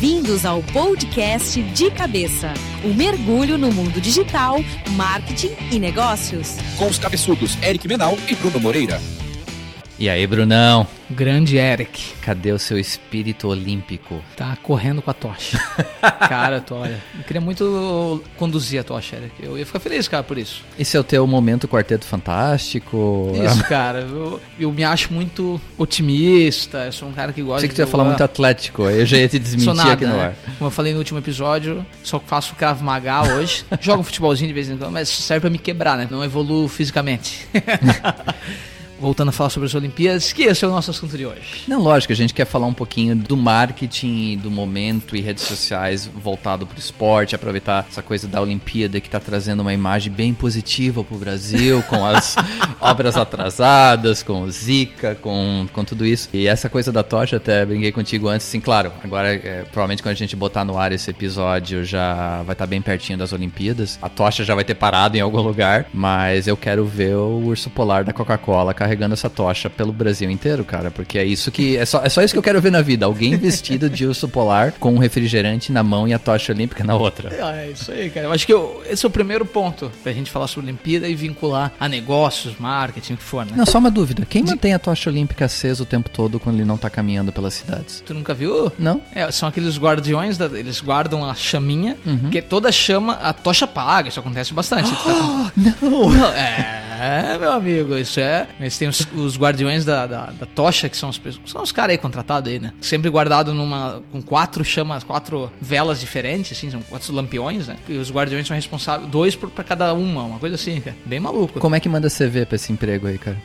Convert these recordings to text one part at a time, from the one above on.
Bem-vindos ao podcast De Cabeça o um mergulho no mundo digital, marketing e negócios. Com os cabeçudos Eric Menal e Bruno Moreira. E aí, Brunão? Grande Eric. Cadê o seu espírito olímpico? Tá correndo com a tocha. cara, tô, olha, eu queria muito conduzir a tocha, Eric. Eu ia ficar feliz, cara, por isso. Esse é o teu momento Quarteto Fantástico? Isso, cara. Eu, eu me acho muito otimista. Eu sou um cara que gosta Sei que tu ia falar muito atlético, eu já ia te desmentir nada, aqui no né? ar. Como eu falei no último episódio, só faço Krav Maga hoje. Jogo um futebolzinho de vez em quando, mas serve pra me quebrar, né? Não evoluo fisicamente. Voltando a falar sobre as Olimpíadas, que esse é o nosso assunto de hoje. Não, lógico, a gente quer falar um pouquinho do marketing, do momento e redes sociais voltado para o esporte, aproveitar essa coisa da Olimpíada que está trazendo uma imagem bem positiva para o Brasil, com as obras atrasadas, com o Zika, com, com tudo isso. E essa coisa da tocha, até brinquei contigo antes, assim, claro, agora é, provavelmente quando a gente botar no ar esse episódio já vai estar tá bem pertinho das Olimpíadas, a tocha já vai ter parado em algum lugar, mas eu quero ver o urso polar da Coca-Cola carregando essa tocha pelo Brasil inteiro, cara. Porque é isso que. É só, é só isso que eu quero ver na vida. Alguém vestido de urso polar com um refrigerante na mão e a tocha olímpica na outra. É, é isso aí, cara. Eu acho que eu, esse é o primeiro ponto pra gente falar sobre Olimpíada e vincular a negócios, marketing, o que for, né? Não, só uma dúvida. Quem mantém a tocha olímpica acesa o tempo todo quando ele não tá caminhando pelas cidades? Tu nunca viu? Não. É, são aqueles guardiões, da, eles guardam a chaminha, uhum. que toda chama, a tocha apaga. Isso acontece bastante. Oh, não! não! É, meu amigo, isso é. Eles têm os, os guardiões da, da, da, tocha, que são os, são os caras aí contratados aí, né? Sempre guardado numa. com quatro chamas, quatro velas diferentes, assim, são quatro lampiões, né? E os guardiões são responsáveis, dois por, pra cada uma, uma coisa assim, cara. Bem maluco. Como é que manda CV pra esse emprego aí, cara?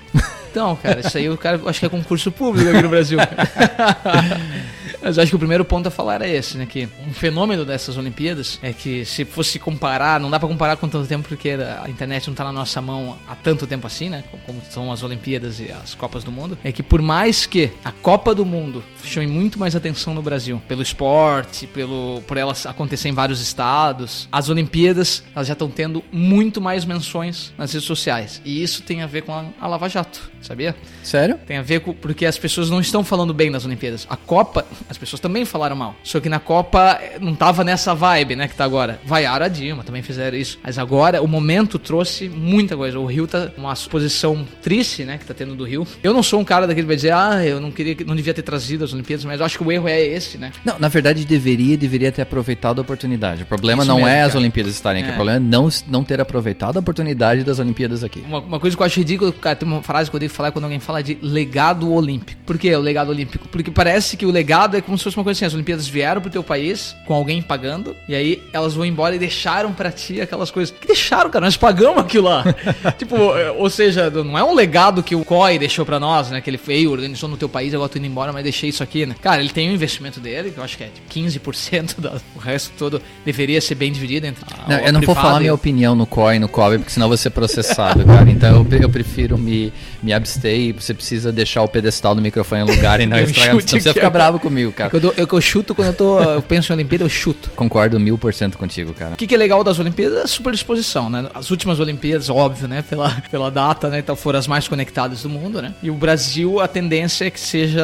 Então, cara, isso aí o cara acho que é concurso público aqui no Brasil. Mas acho que o primeiro ponto a falar era esse, né? Que um fenômeno dessas Olimpíadas é que se fosse comparar, não dá para comparar com tanto tempo porque a internet não tá na nossa mão há tanto tempo assim, né? Como são as Olimpíadas e as Copas do Mundo. É que por mais que a Copa do Mundo chame muito mais atenção no Brasil, pelo esporte, pelo por elas acontecer em vários estados, as Olimpíadas elas já estão tendo muito mais menções nas redes sociais. E isso tem a ver com a, a Lava Jato, sabia? Sério? Tem a ver com porque as pessoas não estão falando bem das Olimpíadas. A Copa as pessoas também falaram mal. Só que na Copa eh, não tava nessa vibe, né, que tá agora. Vaiaram a Dilma, também fizeram isso. Mas agora o momento trouxe muita coisa. O Rio tá uma posição triste, né, que tá tendo do Rio. Eu não sou um cara daquele que vai dizer, ah, eu não queria, não devia ter trazido as Olimpíadas, mas eu acho que o erro é esse, né? Não, na verdade deveria, deveria ter aproveitado a oportunidade. O problema isso não mesmo, é cara. as Olimpíadas estarem aqui, é. o problema é não, não ter aproveitado a oportunidade das Olimpíadas aqui. Uma, uma coisa que eu acho ridículo, cara, tem uma frase que eu devo falar quando alguém fala de legado olímpico. Por que o legado olímpico? Porque parece que o legado é como se fosse uma coisa assim, as Olimpíadas vieram pro teu país com alguém pagando, e aí elas vão embora e deixaram para ti aquelas coisas. Que deixaram, cara? Nós pagamos aquilo lá. tipo, ou seja, não é um legado que o COI deixou para nós, né? Que ele veio, organizou no teu país, agora tô indo embora, mas deixei isso aqui, né? Cara, ele tem um investimento dele, que eu acho que é tipo 15% do o resto todo deveria ser bem dividido entre. Não, eu não vou falar minha opinião no COI, no COI, porque senão vou ser processado, cara. Então eu, eu prefiro me, me abster e você precisa deixar o pedestal do microfone em lugar e não estragar. Não precisa ficar bravo comigo, cara. Eu, eu, eu chuto quando eu, tô, eu penso em Olimpíada, eu chuto. Concordo mil por cento contigo, cara. O que, que, é legal das Olimpíadas é a super exposição, né? As últimas Olimpíadas, óbvio, né? Pela, pela data, né? Então foram as mais conectadas do mundo, né? E o Brasil, a tendência é que seja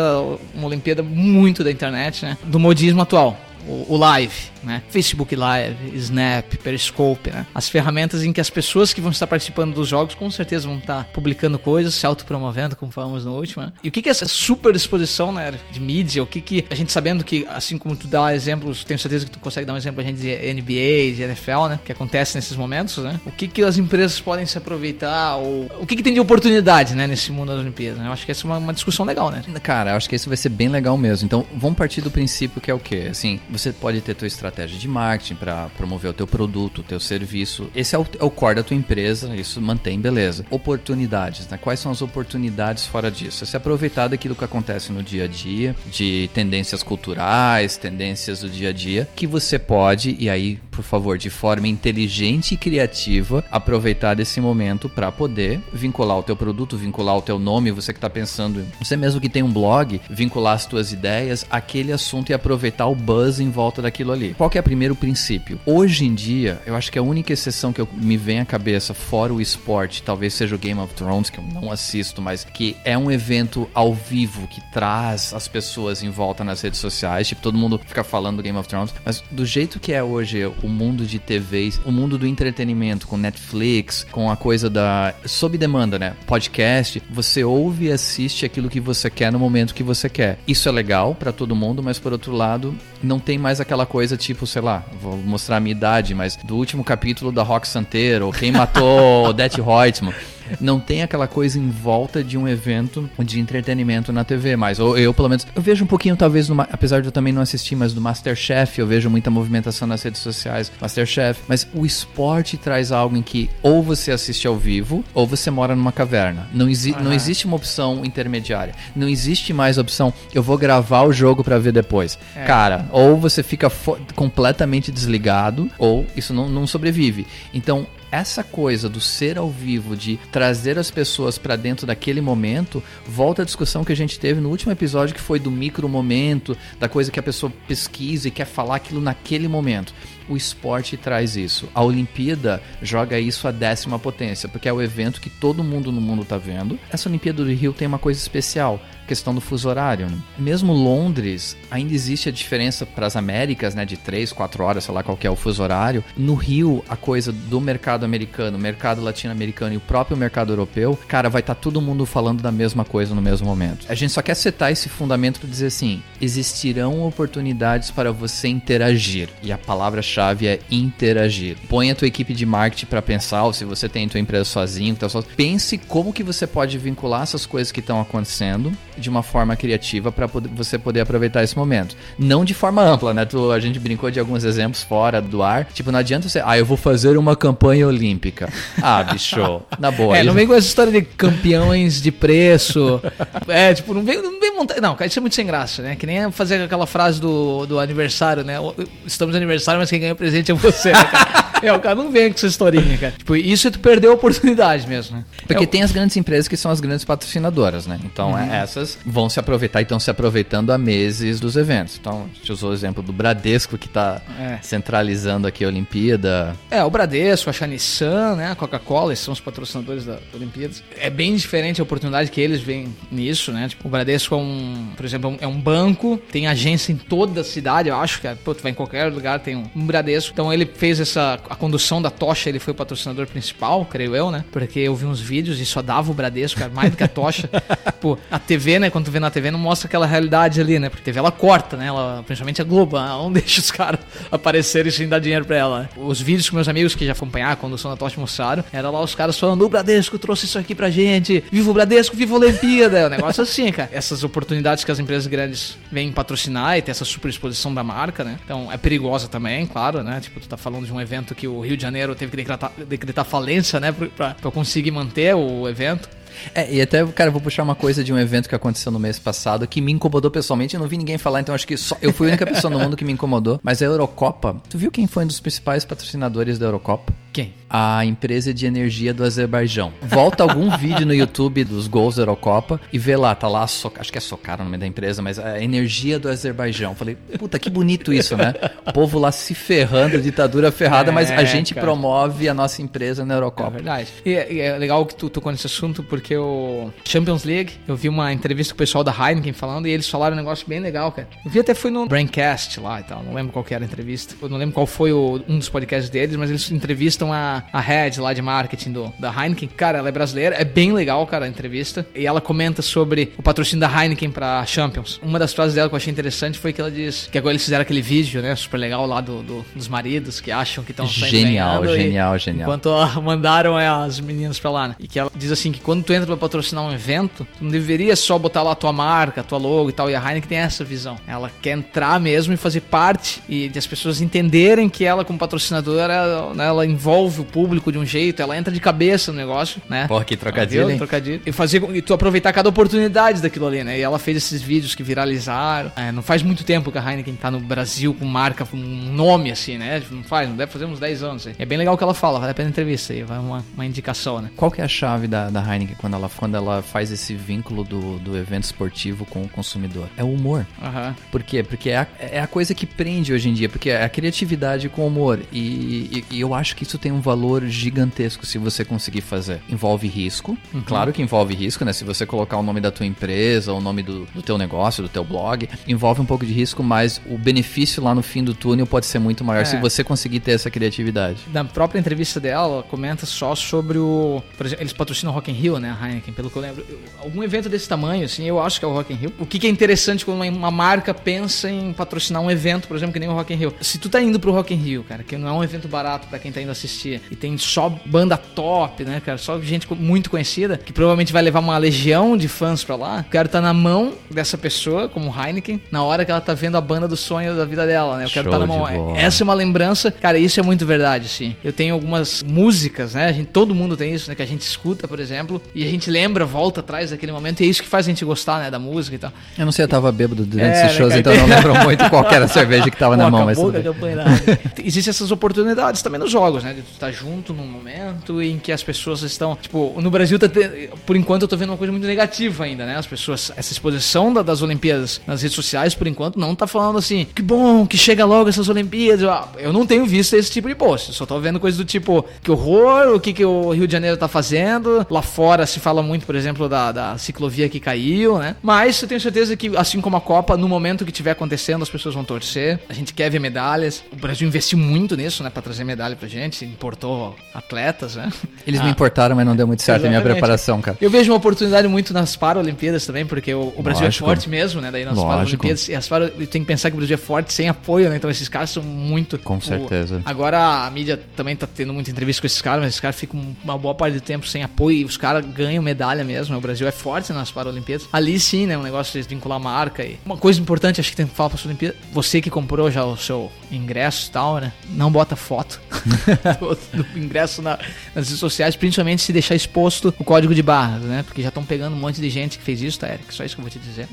uma Olimpíada muito da internet, né? Do modismo atual o, live, né? Facebook Live, Snap, Periscope, né? As ferramentas em que as pessoas que vão estar participando dos jogos com certeza vão estar publicando coisas, se autopromovendo, como falamos no último, né? E o que que é essa super exposição, né, de mídia? O que que a gente sabendo que, assim como tu dá exemplos, tenho certeza que tu consegue dar um exemplo a gente de NBA, de NFL, né? Que acontece nesses momentos, né? O que que as empresas podem se aproveitar ou o que que tem de oportunidade, né, nesse mundo das Olimpíadas? Né? Eu acho que essa é uma, uma discussão legal, né? Cara, eu acho que isso vai ser bem legal mesmo. Então, vamos partir do princípio que é o quê? Assim, você pode ter tua estratégia de marketing para promover o teu produto, o teu serviço. Esse é o, é o core da tua empresa, isso mantém, beleza. Oportunidades, né? Quais são as oportunidades fora disso? É se aproveitar daquilo que acontece no dia a dia, de tendências culturais, tendências do dia a dia, que você pode, e aí, por favor, de forma inteligente e criativa, aproveitar desse momento para poder vincular o teu produto, vincular o teu nome, você que está pensando, você mesmo que tem um blog, vincular as tuas ideias àquele assunto e aproveitar o buzz em volta daquilo ali. Qual que é o primeiro princípio? Hoje em dia, eu acho que a única exceção que eu, me vem à cabeça, fora o esporte, talvez seja o Game of Thrones, que eu não assisto, mas que é um evento ao vivo que traz as pessoas em volta nas redes sociais. Tipo, todo mundo fica falando do Game of Thrones. Mas do jeito que é hoje o mundo de TVs, o mundo do entretenimento, com Netflix, com a coisa da. sob demanda, né? Podcast, você ouve e assiste aquilo que você quer no momento que você quer. Isso é legal para todo mundo, mas por outro lado, não tem mais aquela coisa tipo, sei lá, vou mostrar a minha idade, mas do último capítulo da Rock Santeiro, quem matou Odette Reutemann não tem aquela coisa em volta de um evento de entretenimento na TV mais. Ou eu, pelo menos, eu vejo um pouquinho, talvez, no, apesar de eu também não assistir, mas do Masterchef, eu vejo muita movimentação nas redes sociais, Masterchef. Mas o esporte traz algo em que ou você assiste ao vivo, ou você mora numa caverna. Não, exi uhum. não existe uma opção intermediária. Não existe mais opção, eu vou gravar o jogo para ver depois. É. Cara, ou você fica completamente desligado, ou isso não, não sobrevive. Então, essa coisa do ser ao vivo, de trazer as pessoas para dentro daquele momento, volta à discussão que a gente teve no último episódio, que foi do micro momento, da coisa que a pessoa pesquisa e quer falar aquilo naquele momento o esporte traz isso. A Olimpíada joga isso à décima potência, porque é o evento que todo mundo no mundo está vendo. Essa Olimpíada do Rio tem uma coisa especial, questão do fuso horário. Né? Mesmo Londres, ainda existe a diferença para as Américas, né, de 3, 4 horas, sei lá qual é o fuso horário. No Rio, a coisa do mercado americano, mercado latino-americano e o próprio mercado europeu, cara, vai estar tá todo mundo falando da mesma coisa no mesmo momento. A gente só quer setar esse fundamento para dizer assim: existirão oportunidades para você interagir. E a palavra-chave chave é interagir. Põe a tua equipe de marketing para pensar, ou se você tem a tua empresa sozinho, então só pense como que você pode vincular essas coisas que estão acontecendo de uma forma criativa para você poder aproveitar esse momento. Não de forma ampla, né? Tu, a gente brincou de alguns exemplos fora do ar. Tipo, não adianta você, ah, eu vou fazer uma campanha olímpica. Ah, bicho, na boa. É, não vem com essa história de campeões de preço. é, tipo, não vem, montar. Não, cara, isso é muito sem graça, né? Que nem fazer aquela frase do, do aniversário, né? Estamos no aniversário, mas quem ganha presente é você, né, cara? É, o cara não vem com essa historinha, cara. Tipo, isso é tu perdeu a oportunidade mesmo, né? Porque é, tem as grandes empresas que são as grandes patrocinadoras, né? Então, uhum. essas vão se aproveitar e estão se aproveitando há meses dos eventos. Então, a gente usou o exemplo do Bradesco, que está é. centralizando aqui a Olimpíada. É, o Bradesco, a Shanissan, né? A Coca-Cola, esses são os patrocinadores da Olimpíada. É bem diferente a oportunidade que eles veem nisso, né? Tipo, o Bradesco é um, por exemplo, é um banco, tem agência em toda a cidade, eu acho que, pô, tu vai em qualquer lugar, tem um, um Bradesco. Então, ele fez essa a condução da tocha, ele foi o patrocinador principal, creio eu, né? Porque eu vi uns vídeos e só dava o Bradesco, era mais do que a tocha. Pô, a TV, né? Quando tu vê na TV, não mostra aquela realidade ali, né? Porque a TV ela corta, né? Ela, principalmente a Globo, ela não deixa os caras aparecerem sem dar dinheiro pra ela. Né? Os vídeos que meus amigos que já acompanharam a condução da tocha mostraram, era lá os caras falando: o Bradesco trouxe isso aqui pra gente, viva o Bradesco, viva a Olimpíada. É um negócio assim, cara. Essas oportunidades que as empresas grandes vêm patrocinar e ter essa super exposição da marca, né? Então é perigosa também, claro, né? Tipo, tu tá falando de um evento que o Rio de Janeiro teve que decretar, decretar falência, né, pra, pra conseguir manter o evento. É, e até, cara, vou puxar uma coisa de um evento que aconteceu no mês passado que me incomodou pessoalmente. Eu não vi ninguém falar, então acho que só eu fui a única pessoa no mundo que me incomodou. Mas a Eurocopa, tu viu quem foi um dos principais patrocinadores da Eurocopa? Quem? A empresa de energia do Azerbaijão. Volta algum vídeo no YouTube dos gols da Eurocopa e vê lá, tá lá, so, acho que é Socara o nome da empresa, mas a energia do Azerbaijão. Falei, puta, que bonito isso, né? O povo lá se ferrando, ditadura ferrada, é, mas a gente cara. promove a nossa empresa na Eurocopa. É verdade. E é, é legal que tu tocou nesse assunto, porque o Champions League, eu vi uma entrevista com o pessoal da Heineken falando e eles falaram um negócio bem legal, cara. Eu vi até foi no Braincast lá e tal, não lembro qual que era a entrevista. Eu não lembro qual foi o, um dos podcasts deles, mas eles entrevistam a, a head lá de marketing do, da Heineken. Cara, ela é brasileira, é bem legal, cara, a entrevista. E ela comenta sobre o patrocínio da Heineken pra Champions. Uma das frases dela que eu achei interessante foi que ela diz que agora eles fizeram aquele vídeo, né, super legal lá do, do dos maridos que acham que estão Genial, genial, e, genial. Enquanto mandaram é, as meninas pra lá, né? E que ela diz assim que quando tu entra pra patrocinar um evento, tu não deveria só botar lá a tua marca, a tua logo e tal. E a Heineken tem essa visão. Ela quer entrar mesmo e fazer parte e as pessoas entenderem que ela, como patrocinadora, ela, né, ela envolve envolve o público de um jeito, ela entra de cabeça no negócio, né? Porra, que trocadilho? Trocadilho. E fazer com- e tu aproveitar cada oportunidade daquilo ali, né? E ela fez esses vídeos que viralizaram. É, não faz muito tempo que a Heineken tá no Brasil com marca, com um nome assim, né? Não faz, não deve fazer uns 10 anos. aí. É bem legal o que ela fala, vale a pena entrevista aí, vai uma, uma indicação, né? Qual que é a chave da, da Heineken quando ela, quando ela faz esse vínculo do, do evento esportivo com o consumidor? É o humor. Aham. Por quê? Porque é a, é a coisa que prende hoje em dia, porque é a criatividade com o humor. E, e- e eu acho que isso tem um valor gigantesco se você conseguir fazer. Envolve risco, claro que envolve risco, né? Se você colocar o nome da tua empresa, o nome do, do teu negócio, do teu blog, envolve um pouco de risco, mas o benefício lá no fim do túnel pode ser muito maior É. se você conseguir ter essa criatividade. Na própria entrevista dela, ela comenta só sobre o. Por exemplo, eles patrocinam o Rock in Rio, né? A Heineken, pelo que eu lembro. Algum evento desse tamanho, assim, eu acho que é o Rock in Rio. O que, que é interessante quando uma, marca pensa em patrocinar um evento, por exemplo, que nem o Rock in Rio. Se tu tá indo pro Rock in Rio, cara, que não é um evento barato pra quem tá indo assistir, e tem só banda top, né, cara? Só gente muito conhecida, que provavelmente vai levar uma legião de fãs pra lá. Eu quero tá na mão dessa pessoa, como Heineken, na hora que ela tá vendo a banda do sonho da vida dela, né? Eu quero estar na de mão. Essa é uma lembrança, cara, isso é muito verdade, sim. Eu tenho algumas músicas, né? A gente, todo mundo tem isso, né? Que a gente escuta, por exemplo, e a gente lembra, volta atrás daquele momento, e é isso que faz a gente gostar, né? Da música e tal. Eu não sei, eu tava bêbado durante É, esses né, shows, cara? então eu não lembro muito qual era a cerveja que tava na Pô, mão, mas tudo bem. Existem essas oportunidades também nos jogos, né? De tu estar junto num momento em que as pessoas estão. Tipo, no Brasil, tá te- por enquanto, eu tô vendo uma coisa muito negativa ainda, né? As pessoas. Essa exposição da- das Olimpíadas nas redes sociais, por enquanto, não tá falando assim, que bom, que chega logo essas Olimpíadas. Eu- Eu não tenho visto esse tipo de post. Só tô vendo coisas do tipo, que horror, o que, que o Rio de Janeiro tá fazendo. Lá fora se fala muito, por exemplo, da, da ciclovia que caiu, né? Mas eu tenho certeza que, assim como a Copa, no momento que estiver acontecendo, as pessoas vão torcer. A gente quer ver medalhas. O Brasil investiu muito nisso, né? Pra trazer medalha pra gente. Importou atletas, né? Eles me Ah, importaram, mas não deu muito certo a minha Exatamente. preparação, cara. Eu vejo uma oportunidade muito nas Paralimpíadas também, porque o, o Brasil Lógico. é forte mesmo, né? Daí nas Lógico. Paralimpíadas. E as para, tem que pensar que o Brasil é forte sem apoio, né? Então esses caras são muito. Com o- certeza. Agora a mídia também tá tendo muita entrevista com esses caras, mas esses caras ficam uma boa parte do tempo sem apoio e os caras ganham medalha mesmo. né? O Brasil é forte nas Paralimpíadas. Ali sim, né? Um negócio de vincular a marca. E uma coisa importante, acho que tem que falar pra sua Olimpíada. Você que comprou já o seu ingresso e tal, né? Não bota foto do, ingresso na- nas redes sociais, principalmente se deixar exposto o código de barras, né? Porque já estão pegando um monte de gente que fez isso, tá, Eric? Só isso que eu vou te dizer.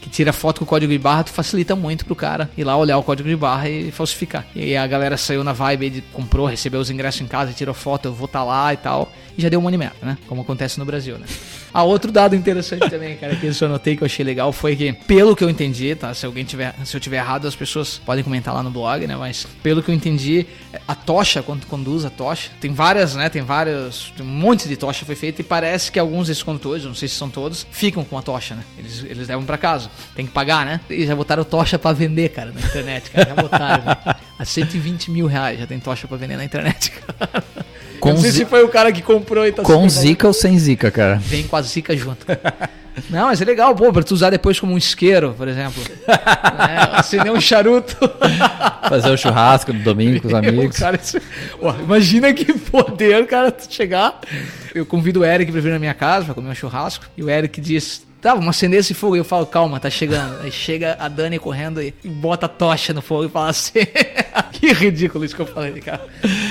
Que tira foto com o código de barra, tu facilita muito pro cara ir lá olhar o código de barra e falsificar. E aí a galera saiu na vibe comprou, recebeu os ingressos em casa, tirou foto, eu vou estar lá e tal. E já deu um money merda, né? Como acontece no Brasil, né? Ah, outro dado interessante também, cara, que eu só notei que eu achei legal foi que, pelo que eu entendi, tá? Se alguém tiver, se eu tiver errado, as pessoas podem comentar lá no blog, né? Mas pelo que eu entendi, a tocha, quando conduz a tocha, tem várias, né? Tem várias, tem um monte de tocha foi feita e parece que alguns desses condutores, não sei se são todos, ficam com a tocha, né? Eles, eles levam pra casa. Tem que pagar, né? E já botaram tocha pra vender, cara, na internet, cara. Já botaram, né? A 120 mil reais já tem tocha pra vender na internet, cara. Com eu não sei zi- se foi o cara que comprou e tá Com zica ou sem zica, cara? Vem com a zica junto. Não, mas é legal, pô, pra tu usar depois como um isqueiro, por exemplo. É, acender um charuto. Fazer o churrasco no domingo com os amigos. Cara, isso- Pô, imagina que poder, cara, tu chegar. Eu convido o Eric pra vir na minha casa pra comer um churrasco. E o Eric diz. Tá, vamos acender esse fogo. E eu falo, calma, tá chegando. Aí chega a Dani correndo e bota a tocha no fogo e fala assim. que ridículo isso que eu falei, cara.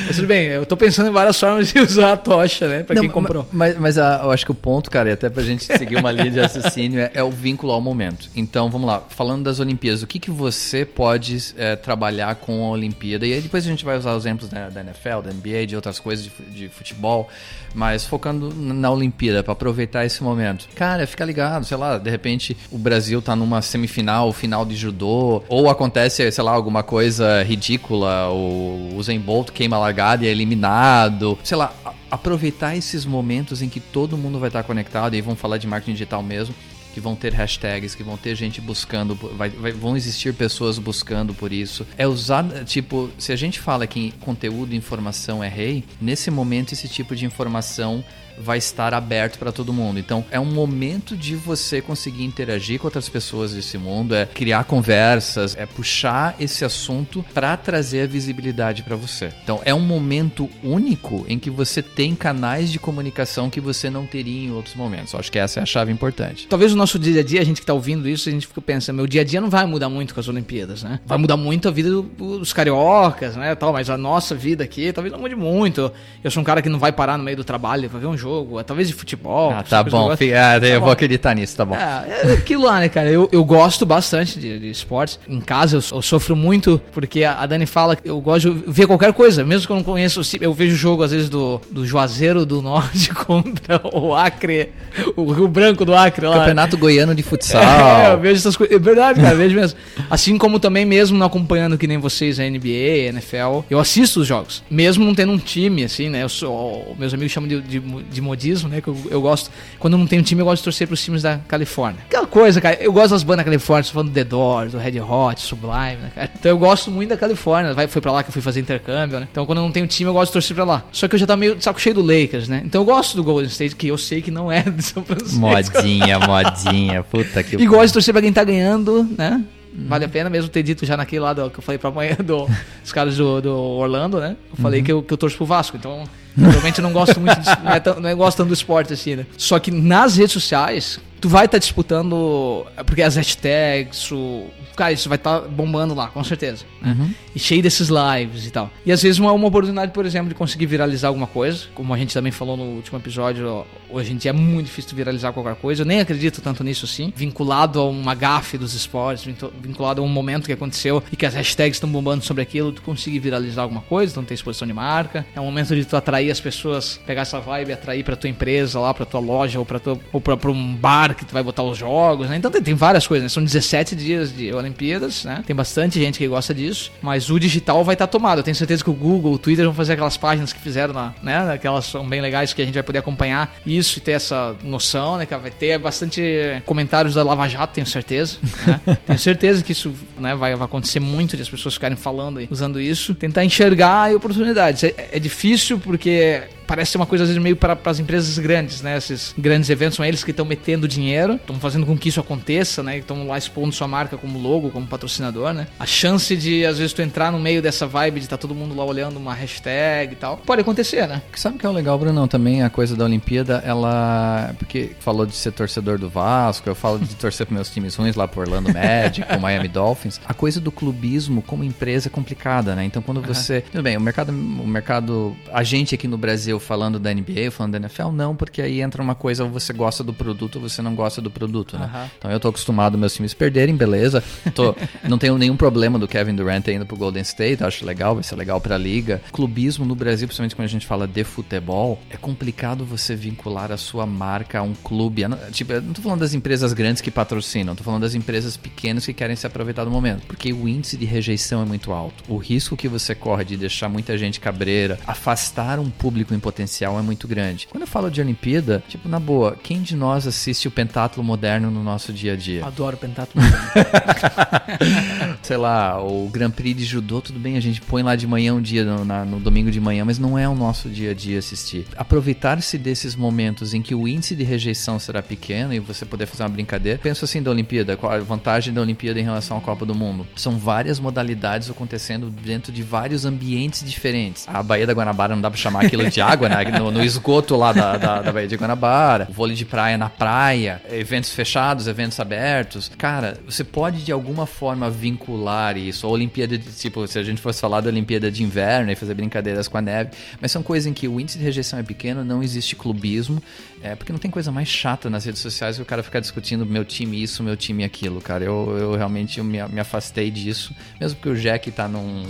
Mas tudo bem, eu tô pensando em várias formas de usar a tocha, né? Pra Não, quem comprou. Mas, mas a- eu acho que o ponto, cara, e até pra gente seguir uma linha de raciocínio, é, é o vínculo ao momento. Então, vamos lá. Falando das Olimpíadas, o que, que você pode é, trabalhar com a Olimpíada? E aí depois a gente vai usar os exemplos da, da NFL, da NBA, de outras coisas de, de futebol, mas focando na Olimpíada, pra aproveitar esse momento. Cara, fica ligado, sei lá, de repente o Brasil tá numa semifinal, final de judô, ou acontece, sei lá, alguma coisa ridícula, o Usain Bolt queima largada e é eliminado, sei lá, aproveitar esses momentos em que todo mundo vai estar conectado, e vamos falar de marketing digital mesmo, que vão ter hashtags, que vão ter gente buscando, vai, vai- vão existir pessoas buscando por isso. É usar, tipo, se a gente fala que conteúdo e informação é rei, nesse momento esse tipo de informação vai estar aberto para todo mundo. Então, é um momento de você conseguir interagir com outras pessoas desse mundo, é criar conversas, é puxar esse assunto para trazer a visibilidade para você. Então, é um momento único em que você tem canais de comunicação que você não teria em outros momentos. Eu Acho que essa é a chave importante. Talvez o nosso nosso dia a dia, a gente que tá ouvindo isso, a gente fica pensando, meu dia a dia não vai mudar muito com as Olimpíadas, né? Vai mudar muito a vida do- dos cariocas, né, tal, mas a nossa vida aqui talvez não mude muito. Eu sou um cara que não vai parar no meio do trabalho pra ver um jogo, talvez de futebol. Ah, tá bom. fi- ah, eu Tá vou bom. acreditar nisso, tá bom. É, é aquilo lá, né, cara? Eu, eu gosto bastante de, de esportes. Em casa eu, eu sofro muito, porque a, a Dani fala que eu gosto de ver qualquer coisa, mesmo que eu não conheça. Eu vejo jogo, às vezes, do, do Juazeiro do Norte contra o Acre, o Rio Branco do Acre lá. Campeonato Goiano de Futsal. É, eu vejo essas coisas. É verdade, cara, vejo mesmo. Assim como também, mesmo não acompanhando que nem vocês a NBA, a NFL, eu assisto os jogos. Mesmo não tendo um time, assim, né? Eu sou, meus amigos chamam de, de, de modismo, né? Que eu, eu gosto. Quando não tem um time, eu gosto de torcer pros times da Califórnia. Aquela coisa, cara. Eu gosto das bandas da Califórnia, falando do The Doors, do Red Hot, Sublime, né, cara? Então eu gosto muito da Califórnia. Vai, foi pra lá que eu fui fazer intercâmbio, né? Então quando eu não tenho time, eu gosto de torcer pra lá. Só que eu já tá meio de saco cheio do Lakers, né? Então eu gosto do Golden State, que eu sei que não é de São Francisco. Modinha, modinha. Puta que E gosto de torcer pra quem tá ganhando, né? Vale a pena mesmo ter dito já naquele lado que eu falei pra manhã do, dos caras do, do Orlando, né? Eu falei que, eu, que eu torço pro Vasco, então realmente eu não gosto muito, disso, não, é tão, não é gosto tanto do esporte assim, né? Só que nas redes sociais, tu vai estar disputando, porque as hashtags, o, cara, isso vai estar bombando lá, com certeza. Né? E cheio desses lives e tal. E às vezes uma, uma oportunidade, por exemplo, de conseguir viralizar alguma coisa, como a gente também falou no último episódio, hoje em dia é muito difícil viralizar qualquer coisa. Eu nem acredito tanto nisso assim. Vinculado a uma gafe dos esportes, vincu- vinculado a um momento que aconteceu e que as hashtags estão bombando sobre aquilo, tu conseguir viralizar alguma coisa, então tem exposição de marca. É um momento de tu atrair as pessoas, pegar essa vibe, atrair pra tua empresa lá, pra tua loja ou pra, tua, ou pra um bar que tu vai botar os jogos, né? Então tem, tem várias coisas, né? São 17 dias de Olimpíadas, né? Tem bastante gente que gosta disso, mas o digital vai estar tomado. Eu tenho certeza que o Google, o Twitter vão fazer aquelas páginas que fizeram, na, né? Aquelas são bem legais que a gente vai poder acompanhar isso e ter essa noção, né? Que vai ter bastante comentários da Lava Jato, tenho certeza. Né? tenho certeza que isso né, vai, vai acontecer muito de as pessoas ficarem falando e usando isso. Tentar enxergar oportunidades. É, é difícil porque parece ser uma coisa às vezes meio para as empresas grandes, né? Esses grandes eventos são eles que estão metendo dinheiro, estão fazendo com que isso aconteça, né? Estão lá expondo sua marca como logo, como patrocinador, né? A chance de às vezes tu entrar no meio dessa vibe de estar todo mundo lá olhando uma hashtag e tal, pode acontecer, né? Sabe o que é o legal, Brunão? Também a coisa da Olimpíada, ela. Porque falou de ser torcedor do Vasco, eu falo de torcer para meus times ruins lá pro Orlando Magic, pro Miami Dolphins. A coisa do clubismo como empresa é complicada, né? Então quando você. Tudo bem, o mercado, o mercado. A gente aqui no Brasil falando da NBA, falando da NFL, não, porque aí entra uma coisa, ou você gosta do produto ou você não gosta do produto, né? Então eu tô acostumado meus times perderem, beleza. Tô, não tenho nenhum problema do Kevin Durant indo pro Golden State, acho legal, vai ser legal pra liga. Clubismo no Brasil, principalmente quando a gente fala de futebol, é complicado você vincular a sua marca a um clube. Eu não- Tipo, eu não tô falando das empresas grandes que patrocinam, tô falando das empresas pequenas que querem se aproveitar do momento. Porque o índice de rejeição é muito alto. O risco que você corre de deixar muita gente cabreira, afastar um público em potencial é muito grande. Quando eu falo de Olimpíada, tipo, na boa, quem de nós assiste o pentátulo moderno no nosso dia a dia? Adoro pentátulo. sei lá, o Grand Prix de judô, tudo bem, a gente põe lá de manhã um dia, no, na- no domingo de manhã, mas não é o nosso dia a dia assistir. Aproveitar-se desses momentos em que o índice de rejeição será pequeno e você poder fazer uma brincadeira. Penso assim da Olimpíada, qual a vantagem da Olimpíada em relação à Copa do Mundo? São várias modalidades acontecendo dentro de vários ambientes diferentes. A Baía da Guanabara não dá pra chamar aquilo de água, né? No, no esgoto lá da, da, da Baía de Guanabara, vôlei de praia na praia, eventos fechados, eventos abertos. Cara, você pode de alguma forma vincular isso. A Olimpíada, de, tipo, se a gente fosse falar da Olimpíada de inverno e fazer brincadeiras com a neve, mas são coisas em que o índice de rejeição é pequeno, não existe clubismo, é porque não tem coisa mais chata nas redes sociais que o cara ficar discutindo meu time isso, meu time aquilo, cara. Eu, eu realmente eu me, me afastei disso, mesmo porque o Jack tá num,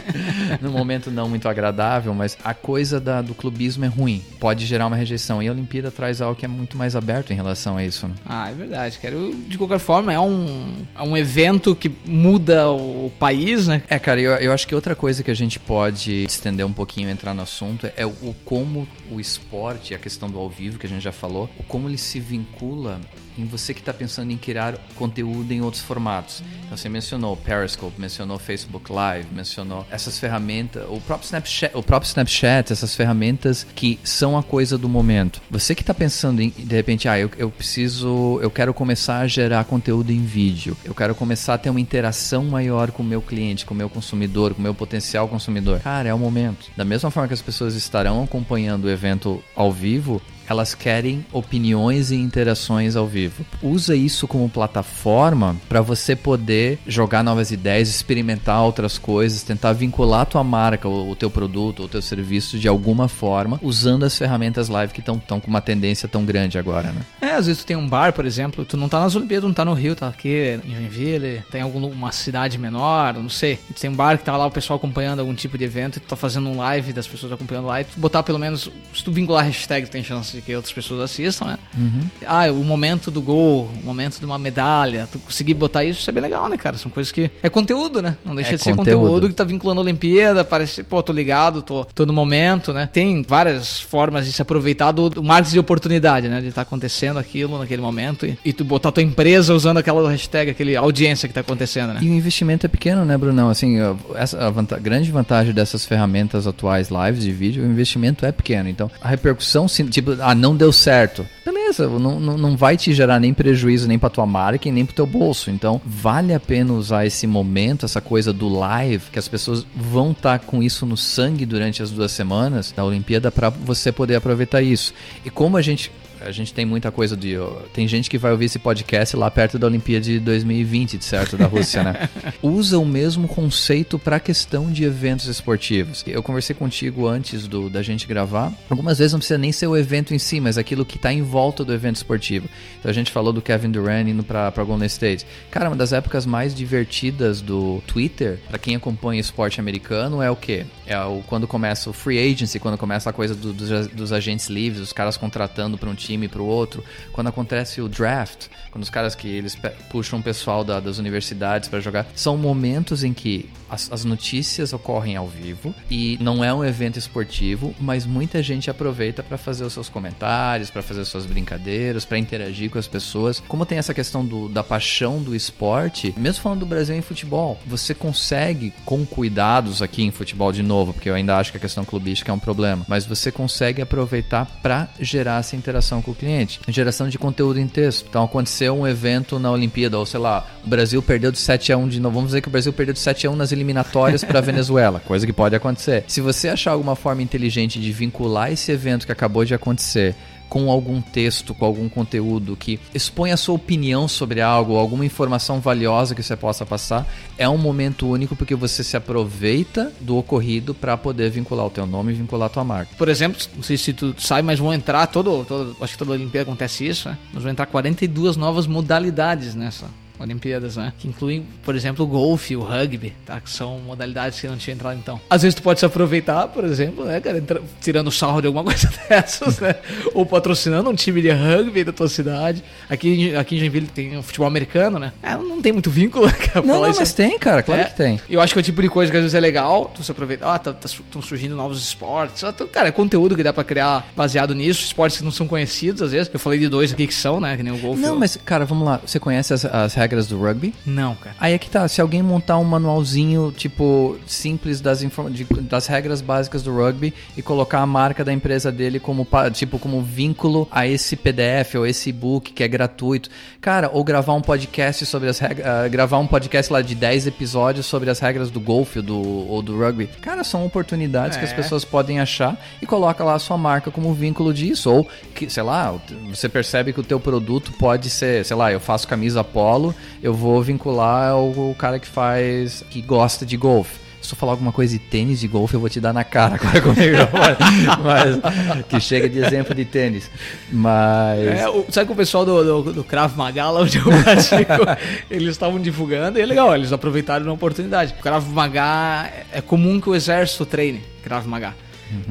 num momento não muito agradável, mas a coisa da- do clubismo é ruim, pode gerar uma rejeição. E a Olimpíada traz algo que é muito mais aberto em relação a isso. Né? Ah, é verdade, cara. Eu, de qualquer forma, é um, é um evento que muda o país, né? É, cara, eu, eu acho que outra coisa que a gente pode estender um pouquinho e entrar no assunto é o, o como o esporte, a questão do ao vivo que a gente já falou, como ele se vincula em você que está pensando em criar conteúdo em outros formatos. Então você mencionou Periscope, mencionou Facebook Live, mencionou essas ferramentas, o próprio Snapchat, o próprio Snapchat, essas ferramentas que são a coisa do momento. Você que está pensando em, de repente, ah, eu, eu preciso, eu quero começar a gerar conteúdo em vídeo, eu quero começar a ter uma interação maior com o meu cliente, com o meu consumidor, com o meu potencial consumidor. Cara, é o momento. Da mesma forma que as pessoas estarão acompanhando o evento ao vivo, elas querem opiniões e interações ao vivo. Usa isso como plataforma para você poder jogar novas ideias, experimentar outras coisas, tentar vincular a tua marca, o, teu produto, o teu serviço de alguma forma, usando as ferramentas live que estão com uma tendência tão grande agora, né? É, às vezes tu tem um bar, por exemplo, tu não tá nas Olimpíadas, não tá no Rio, tá aqui em Joinville, tem alguma cidade menor, não sei. Tu tem um bar que tá lá o pessoal acompanhando algum tipo de evento, tu tá fazendo um live das pessoas acompanhando lá, e tu botar pelo menos, se tu vincular hashtag, tem chance de que outras pessoas assistam, né? Uhum. Ah, o momento do gol, o momento de uma medalha, tu conseguir botar isso, isso é bem legal, né, cara? São coisas que. É conteúdo, né? Não deixa É de ser conteúdo. conteúdo que tá vinculando a Olimpíada, parece, pô, tô ligado, tô, tô no momento, né? Tem várias formas de se aproveitar do, do marketing de oportunidade, né? De estar acontecendo aquilo naquele momento e, e tu botar tua empresa usando aquela hashtag, aquele audiência que tá acontecendo, né? E o investimento é pequeno, né, Brunão? Assim, essa, a vanta- grande vantagem dessas ferramentas atuais lives de vídeo, o investimento é pequeno. Então, a repercussão, tipo, ah, não deu certo. Beleza, não, não, vai te gerar nem prejuízo nem pra tua marca e nem pro teu bolso. Então, vale a pena usar esse momento, essa coisa do live, que as pessoas vão estar com isso no sangue durante as duas semanas da Olimpíada para você poder aproveitar isso. E como a gente a gente tem muita coisa de. ó, Tem gente que vai ouvir esse podcast lá perto da Olimpíada de 2020, de certo, da Rússia, né? Usa o mesmo conceito para a questão de eventos esportivos. Eu conversei contigo antes do, da gente gravar. Algumas vezes não precisa nem ser o evento em si, mas aquilo que está em volta do evento esportivo. Então a gente falou do Kevin Durant indo para Golden State. Cara, uma das épocas mais divertidas do Twitter, para quem acompanha esporte americano, é o quê? É o, quando começa o free agency, quando começa a coisa do- dos, dos agentes livres, os caras contratando para um time e para o outro. Quando acontece o draft, quando os caras que eles puxam o pessoal da- das universidades para jogar, são momentos em que as, as notícias ocorrem ao vivo e não é um evento esportivo, mas muita gente aproveita para fazer os seus comentários, para fazer suas brincadeiras, para interagir com as pessoas. Como tem essa questão do- da paixão do esporte, mesmo falando do Brasil em futebol, você consegue, com cuidados aqui em futebol de novo, porque eu ainda acho que a questão clubística é um problema, mas você consegue aproveitar para gerar essa interação com o cliente. Geração de conteúdo em texto. Então aconteceu um evento na Olimpíada, ou sei lá, o Brasil perdeu de 7 a 1 de novo. Vamos dizer que o Brasil perdeu de 7 a 1 nas eliminatórias para Venezuela, coisa que pode acontecer. Se você achar alguma forma inteligente de vincular esse evento que acabou de acontecer com algum texto, com algum conteúdo que expõe a sua opinião sobre algo, alguma informação valiosa que você possa passar, é um momento único porque você se aproveita do ocorrido para poder vincular o teu nome e vincular a tua marca. Por exemplo, não sei se tu sabe, mas vão entrar todo, todo acho que toda Olimpíada acontece isso, né? Mas vão entrar 42 novas modalidades nessa Olimpíadas, né? Que incluem, por exemplo, o golfe, o rugby, tá? Que são modalidades que não tinha entrado então. Às vezes tu pode se aproveitar, por exemplo, né, cara, entra- tirando sarro de alguma coisa dessas, né? Ou patrocinando um time de rugby da tua cidade. Aqui, em- aqui em Joinville tem o futebol americano, né? É, não tem muito vínculo, cara. Não, não, mas tem, cara, claro é, que tem. Eu acho que é o tipo de coisa que às vezes é legal, tu se aproveitar, ah, tá, estão surgindo novos esportes. Ah, tá- Cara, é conteúdo que dá pra criar baseado nisso, esportes que não são conhecidos, às vezes. Eu falei de dois aqui que são, né? Que nem o golfe. Não, mas, cara, vamos lá. Você conhece as, as regras do rugby? Não, cara. Aí é que tá, se alguém montar um manualzinho, tipo, simples das, de- das regras básicas do rugby e colocar a marca da empresa dele como, tipo, como vínculo a esse PDF ou esse e-book que é gratuito. Cara, ou gravar um podcast sobre as regras, gravar um podcast lá de 10 episódios sobre as regras do golfe ou do, ou do rugby. Cara, são oportunidades que as É. pessoas podem achar e coloca lá a sua marca como vínculo disso. Ou, que, sei lá, você percebe que o teu produto pode ser, sei lá, eu faço camisa polo, eu vou vincular o, cara que faz, que gosta de golfe. Se eu falar alguma coisa de tênis de golfe, eu vou te dar na cara agora mas, mas- que chega de exemplo de tênis. Mas. É, o- sabe que o pessoal do, do, do Krav Maga, lá onde eu pratico, eles estavam divulgando e é legal, eles aproveitaram a oportunidade. O Krav Maga é é comum que o exército treine Krav Maga.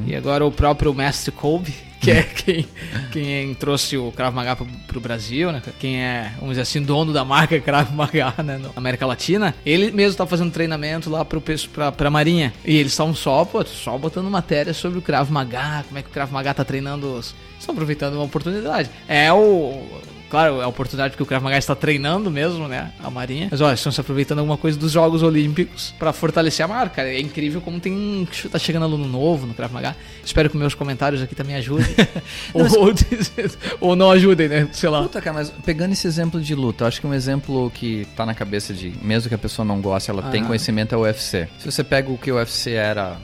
E agora o próprio mestre Kobe, que é quem, quem trouxe o Krav Maga pro, pro Brasil, né? Quem é, vamos dizer assim, dono da marca Krav Maga né, na América Latina, ele mesmo tá fazendo treinamento lá pro, pra, pra Marinha. E eles estavam só, só botando matéria sobre o Krav Maga, como é que o Krav Maga tá treinando os... Estão aproveitando uma oportunidade. É o... Claro, é a oportunidade porque o Krav Maga está treinando mesmo, né? A Marinha. Mas olha, estão se aproveitando alguma coisa dos Jogos Olímpicos para fortalecer a marca. É incrível como tem. Tá chegando aluno novo no Krav Maga. Espero que meus comentários aqui também ajudem. ou, ou, ou não ajudem, né? Sei lá. Puta, cara, mas pegando esse exemplo de luta, eu acho que um exemplo que tá na cabeça de, mesmo que a pessoa não goste, ela tem Ah. conhecimento é o UFC. Se você pega o que o UFC era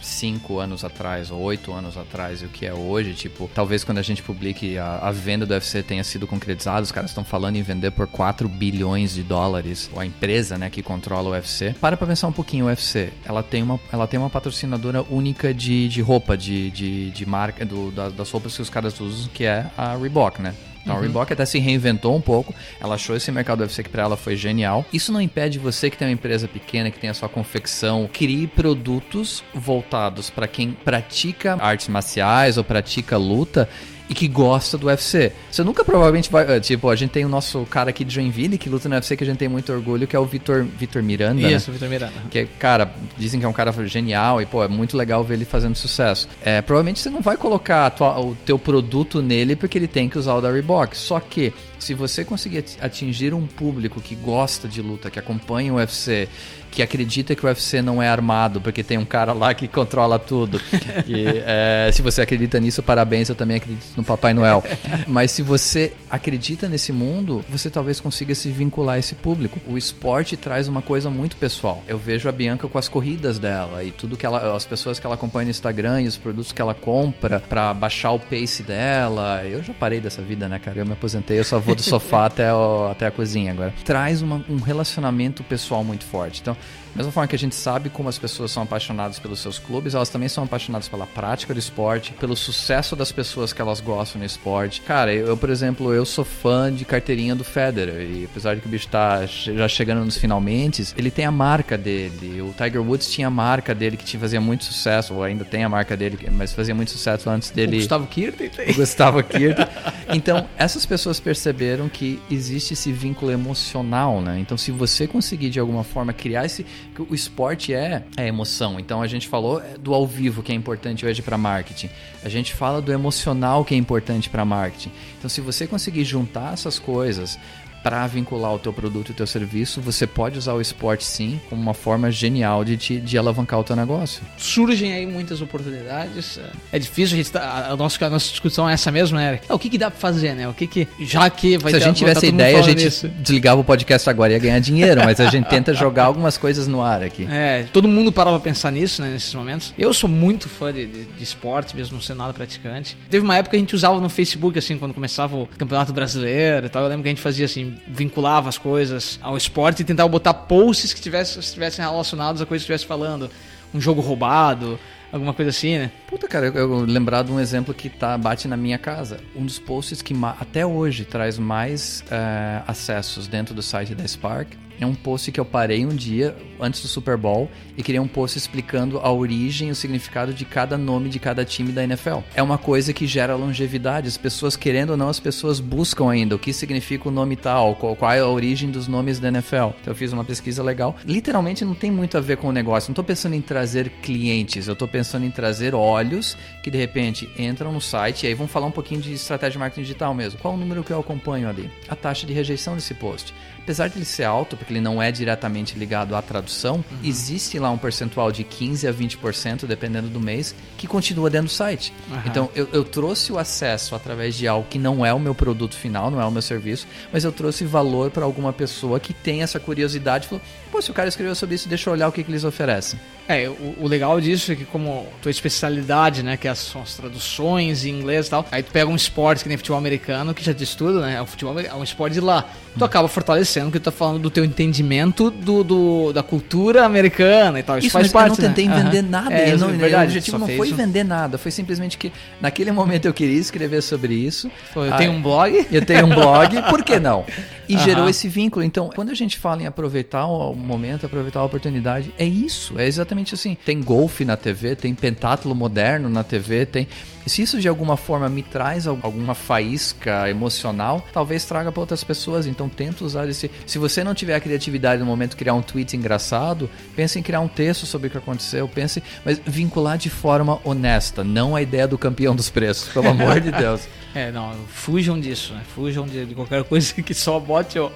cinco anos atrás ou oito anos atrás e o que é hoje, tipo, talvez quando a gente publique a, a venda do UFC tenha sido concretizada, os caras estão falando em vender por 4 bilhões de dólares, ou a empresa, né, que controla o UFC. Para pra pensar um pouquinho, o UFC, ela tem uma, ela tem uma patrocinadora única de, de roupa, de, de, de marca, do, da, das roupas que os caras usam, que é a Reebok, né? Então a Reebok até se reinventou um pouco, ela achou esse mercado UFC que para ela foi genial. Isso não impede você que tem uma empresa pequena, que tem a sua confecção, crie produtos voltados para quem pratica artes marciais ou pratica luta e que gosta do UFC. Você nunca provavelmente vai. eh, Tipo, a gente tem o nosso cara aqui de Joinville que luta no UFC que a gente tem muito orgulho, que é o Vitor, Vitor Miranda. né? Isso, Vitor Miranda. Que, cara, dizem que é um cara genial e, pô, é muito legal ver ele fazendo sucesso. É, provavelmente você não vai colocar tua- o teu produto nele porque ele tem que usar o da Reebok. Só que, se você conseguir ati- atingir um público que gosta de luta, que acompanha o UFC, que acredita que o UFC não é armado, porque tem um cara lá que controla tudo. E, é, se você acredita nisso, parabéns, eu também acredito no Papai Noel. Mas se você acredita nesse mundo, você talvez consiga se vincular a esse público. O esporte traz uma coisa muito pessoal. Eu vejo a Bianca com as corridas dela e tudo que ela, as pessoas que ela acompanha no Instagram e os produtos que ela compra pra baixar o pace dela. Eu já parei dessa vida, né, cara? Eu me aposentei, eu só vou do sofá até, o- até a cozinha agora. Traz uma- um relacionamento pessoal muito forte. Então, mesma forma que a gente sabe como as pessoas são apaixonadas pelos seus clubes, elas também são apaixonadas pela prática do esporte, pelo sucesso das pessoas que elas gostam no esporte. Cara, eu, por exemplo, eu sou fã de carteirinha do Federer, e apesar de que o bicho tá já chegando nos finalmente, ele tem a marca dele. O Tiger Woods tinha a marca dele que te fazia muito sucesso, ou ainda tem a marca dele, mas fazia muito sucesso antes O dele. Gustavo Kirten tem. O Gustavo Kirten. Então, essas pessoas perceberam que existe esse vínculo emocional, né? Então, se você conseguir de alguma forma criar esse. Que O esporte é, é emoção. Então, a gente falou é, do ao vivo que é importante hoje para marketing. A gente fala do emocional que é importante para marketing. Então, se você conseguir juntar essas coisas para vincular o teu produto e o teu serviço, você pode usar o esporte sim como uma forma genial de, te, de alavancar o teu negócio. Surgem aí muitas oportunidades. É difícil, a, gente tá, a, a nossa, a nossa discussão é essa mesmo, né, Eric? É, o que, que dá pra fazer, né? O que que. Já que vai Se a ter- gente vai tá tivesse mundo ideia, a gente nisso. desligava o podcast agora e ia ganhar dinheiro, mas a gente tenta jogar algumas coisas no ar aqui. É, todo mundo parava pra pensar nisso, né, nesses momentos. Eu sou muito fã de, de, de esporte, mesmo não sendo nada praticante. Teve uma época que a gente usava no Facebook, assim, quando começava o Campeonato Brasileiro e tal. Eu lembro que a gente fazia assim, vinculava as coisas ao esporte e tentava botar posts que tivessem, estivessem relacionados a coisas que estivesse falando. Um jogo roubado, alguma coisa assim, né? Puta, cara, eu, eu lembrar de um exemplo que tá, bate na minha casa. Um dos posts que até hoje traz mais eh, acessos dentro do site da Spark é um post que eu parei um dia antes do Super Bowl e criei um post explicando a origem e o significado de cada nome de cada time da NFL. É uma coisa que gera longevidade. As pessoas, querendo ou não, as pessoas buscam ainda o que significa o nome tal, qual, qual é a origem dos nomes da NFL. Então eu fiz uma pesquisa legal. Literalmente não tem muito a ver com o negócio. Não tô pensando em trazer clientes, eu tô pensando em trazer olhos que de repente entram no site e aí vão falar um pouquinho de estratégia de marketing digital mesmo. Qual o número que eu acompanho ali? A taxa de rejeição desse post. Apesar de ele ser alto, porque ele não é diretamente ligado à tradução, existe lá um percentual de 15 a 20%, dependendo do mês, que continua dentro do site. Aham. Então, eu, eu trouxe o acesso através de algo que não é o meu produto final, não é o meu serviço, mas eu trouxe valor para alguma pessoa que tem essa curiosidade e falou: pô, se o cara escreveu sobre isso, deixa eu olhar o que, que eles oferecem. É, o, o legal disso é que como tua especialidade, né, que é as- são as traduções em inglês e tal, aí tu pega um esporte que nem futebol americano, que já diz tudo, né, o futebol é um esporte de lá. Tu acaba fortalecendo que tu tá falando do teu entendimento do, do- da cultura americana e tal. Isso, Isso, faz parte, eu não tentei né? vender Aham. nada. É, eu não, é verdade, o objetivo não foi um- vender nada, foi simplesmente que naquele momento eu queria escrever sobre isso. Pô, Eu Ah, tenho um blog. Eu tenho um blog, por que não? E Aham. gerou esse vínculo. Então, quando a gente fala em aproveitar o momento, aproveitar a oportunidade, é isso. É exatamente assim. Tem golfe na TV, tem pentátulo moderno na TV, tem. Se isso de alguma forma me traz al- alguma faísca emocional, talvez traga para outras pessoas. Então, tenta usar esse. Se você não tiver a criatividade no momento de criar um tweet engraçado, pense em criar um texto sobre o que aconteceu. Pense, mas vincular de forma honesta, não a ideia do campeão dos preços, pelo amor de Deus. É, não, fujam disso, né? Fujam de, de qualquer coisa que só bote o-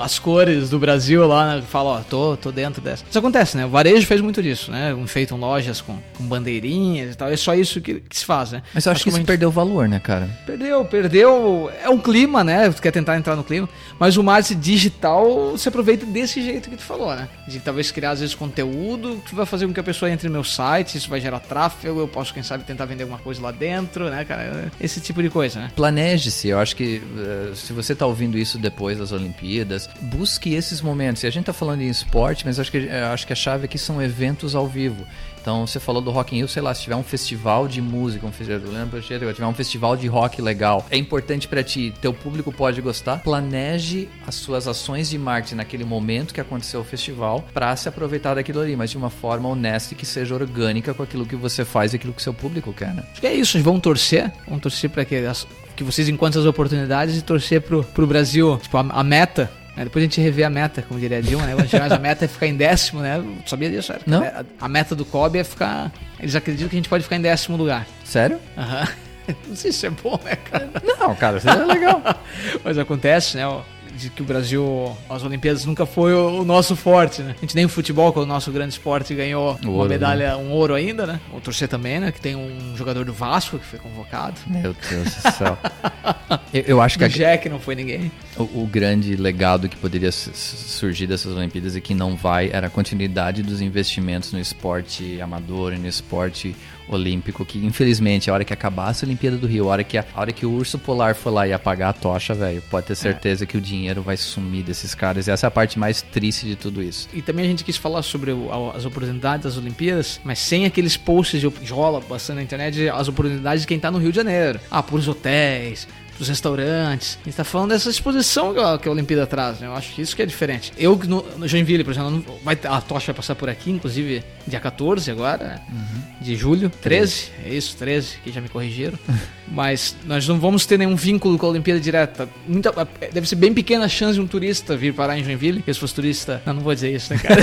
as cores do Brasil lá, né? Fala, ó, tô, tô dentro dessa. Isso acontece, né? O varejo fez muito disso, né? Enfeitam lojas com, com bandeirinhas e tal. É só isso que, que se faz, né? Mas eu acho que como a isso gente- perdeu valor, né, cara? Perdeu, perdeu. É um clima, né? Tu quer tentar entrar no clima. Mas o marketing digital se aproveita desse jeito que tu falou, né? De talvez criar, às vezes, conteúdo que vai fazer com que a pessoa entre no meu site, isso vai gerar tráfego, eu posso, quem sabe, tentar vender alguma coisa lá dentro, né, cara? Esse tipo de coisa, né? Planeje-se, eu acho que eh, se você tá ouvindo isso depois das Olimpíadas, busque esses momentos. E a gente tá falando em esporte, mas acho que, eu acho que a chave aqui são eventos ao vivo. Então, você falou do Rock in Rio, sei lá, se tiver um festival de música, um festival, se tiver um festival de rock legal, é importante pra ti, teu público pode gostar, planeje as suas ações de marketing naquele momento que aconteceu o festival pra se aproveitar daquilo ali, mas de uma forma honesta e que seja orgânica com aquilo que você faz e aquilo que seu público quer, né? Acho que é isso, vão torcer, vão torcer para que, que vocês encontrem as oportunidades e torcer pro, pro Brasil, tipo, a, a meta. Né? Depois a gente revê a meta, como diria a Dilma, né? A meta é ficar em décimo, né? Eu sabia disso, era. Não. A, a meta do COB é ficar. Eles acreditam que a gente pode ficar em décimo lugar. Sério? Aham. Não sei se é bom, né, cara? Não, cara, isso é legal. Mas acontece, né? De que o Brasil, as Olimpíadas nunca foi o, o nosso forte, né? A gente nem o futebol, que é o nosso grande esporte, ganhou O uma ouro, medalha, um ouro ainda, né? O torcer também, né? Que tem um jogador do Vasco que foi convocado. Meu Deus do céu. Eu, eu acho que a- Jack não foi ninguém. o, o grande legado que poderia su- su- surgir dessas Olimpíadas e que não vai era a continuidade dos investimentos no esporte amador e no esporte olímpico, que infelizmente a hora que acabasse a Olimpíada do Rio, a hora que, a, a hora que o urso polar for lá e apagar a tocha, velho, pode ter certeza que o dinheiro vai sumir desses caras. E essa é a parte mais triste de tudo isso. E também a gente quis falar sobre as oportunidades das Olimpíadas, mas sem aqueles posts de rola bastante na internet, as oportunidades de quem tá no Rio de Janeiro. Ah, pros hotéis, pros restaurantes. A gente tá falando dessa exposição que a, Olimpíada traz, né? Eu acho que isso que é diferente. Eu, no, no Joinville, por exemplo, vai, a tocha vai passar por aqui, inclusive dia 14 agora, né? de julho. 13, é isso, 13, que já me corrigiram. Mas nós não vamos ter nenhum vínculo com a Olimpíada direta. Muita, deve ser bem pequena a chance de um turista vir parar em Joinville. Porque se fosse turista. Não, não vou dizer isso, né, cara?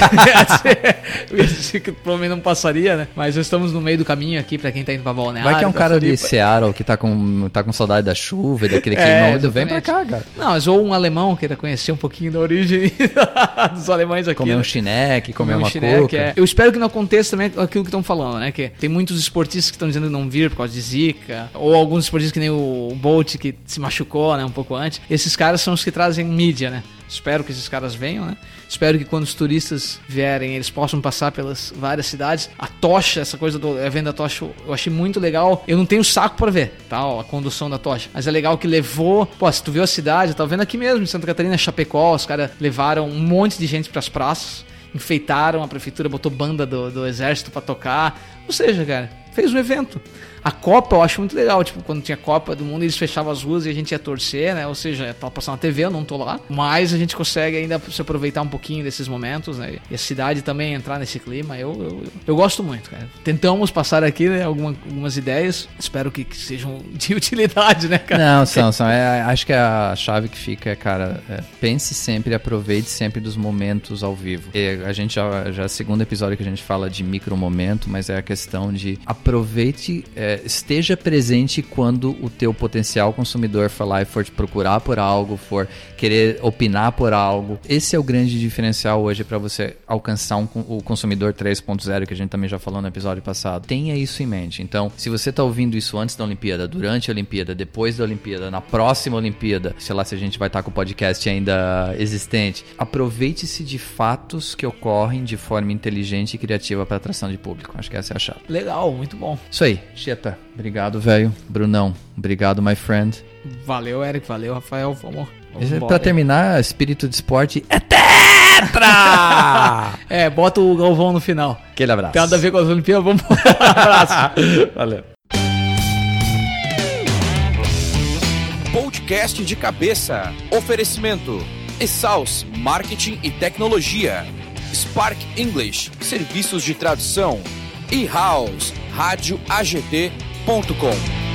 eu ia dizer que provavelmente não passaria, né? Mas nós estamos no meio do caminho aqui pra quem tá indo pra Balneário. Vai que é um cara de. Seattle que tá com, tá com saudade da chuva e daquele É, clima. Vem pra cá, cara. Não, mas ou um alemão queira conhecer um pouquinho da origem dos alemães aqui. Comer né? um chineque, comer uma chineque, cuca. é. Eu espero que não aconteça também aquilo que estão falando, né? Que tem muitos esportistas que estão dizendo não vir por causa de zika, ou alguns esportistas que nem o Bolt que se machucou, né, um pouco antes. Esses caras são os que trazem mídia, né? Espero que esses caras venham, né? Espero que quando os turistas vierem, eles possam passar pelas várias cidades. A tocha, essa coisa do evento da tocha, eu achei muito legal. Eu não tenho saco pra ver, tá? A condução da tocha. Mas é legal que levou. Pô, se tu viu a cidade, tava vendo aqui mesmo, em Santa Catarina, Chapecó, os caras levaram um monte de gente pras praças enfeitaram, a prefeitura botou banda do, do exército pra tocar. Ou seja, cara, fez um evento. A Copa eu acho muito legal, tipo, quando tinha Copa do Mundo, eles fechavam as ruas e a gente ia torcer, né? Ou seja, tava passando na TV, eu não tô lá. Mas a gente consegue ainda se aproveitar um pouquinho desses momentos, né? E a cidade também entrar nesse clima. Eu, eu, eu gosto muito, cara. Tentamos passar aqui, né, alguma- algumas ideias. Espero que, que sejam de utilidade, né, cara? Não, são, são. É, acho que a chave que fica é, cara, é, pense sempre, aproveite sempre dos momentos ao vivo. E a gente já, já é o segundo episódio que a gente fala de micro momento, mas é a questão de aproveite, é, esteja presente quando o teu potencial consumidor for lá e for te procurar por algo, for querer opinar por algo. Esse é o grande diferencial hoje para você alcançar um o consumidor 3.0 que a gente também já falou no episódio passado. Tenha isso em mente. Então, se você tá ouvindo isso antes da Olimpíada, durante a Olimpíada, depois da Olimpíada, na próxima Olimpíada, sei lá se a gente vai estar com o podcast ainda existente, aproveite-se de fatos que ocorrem de forma inteligente e criativa para atração de público. Acho que essa é a chave. Legal, muito bom. Isso aí, Obrigado, velho. Brunão, obrigado, my friend. Valeu, Eric. Valeu, Rafael. Vamos. vamos Para aí. terminar, espírito de esporte é tetra! É, bota o Galvão no final. Aquele abraço. Tem nada a ver com as Olimpíadas, vamos. abraço. Valeu. Podcast de cabeça. Oferecimento. Exaus Marketing e Tecnologia. Spark English, serviços de tradução. E House, radioagt.com.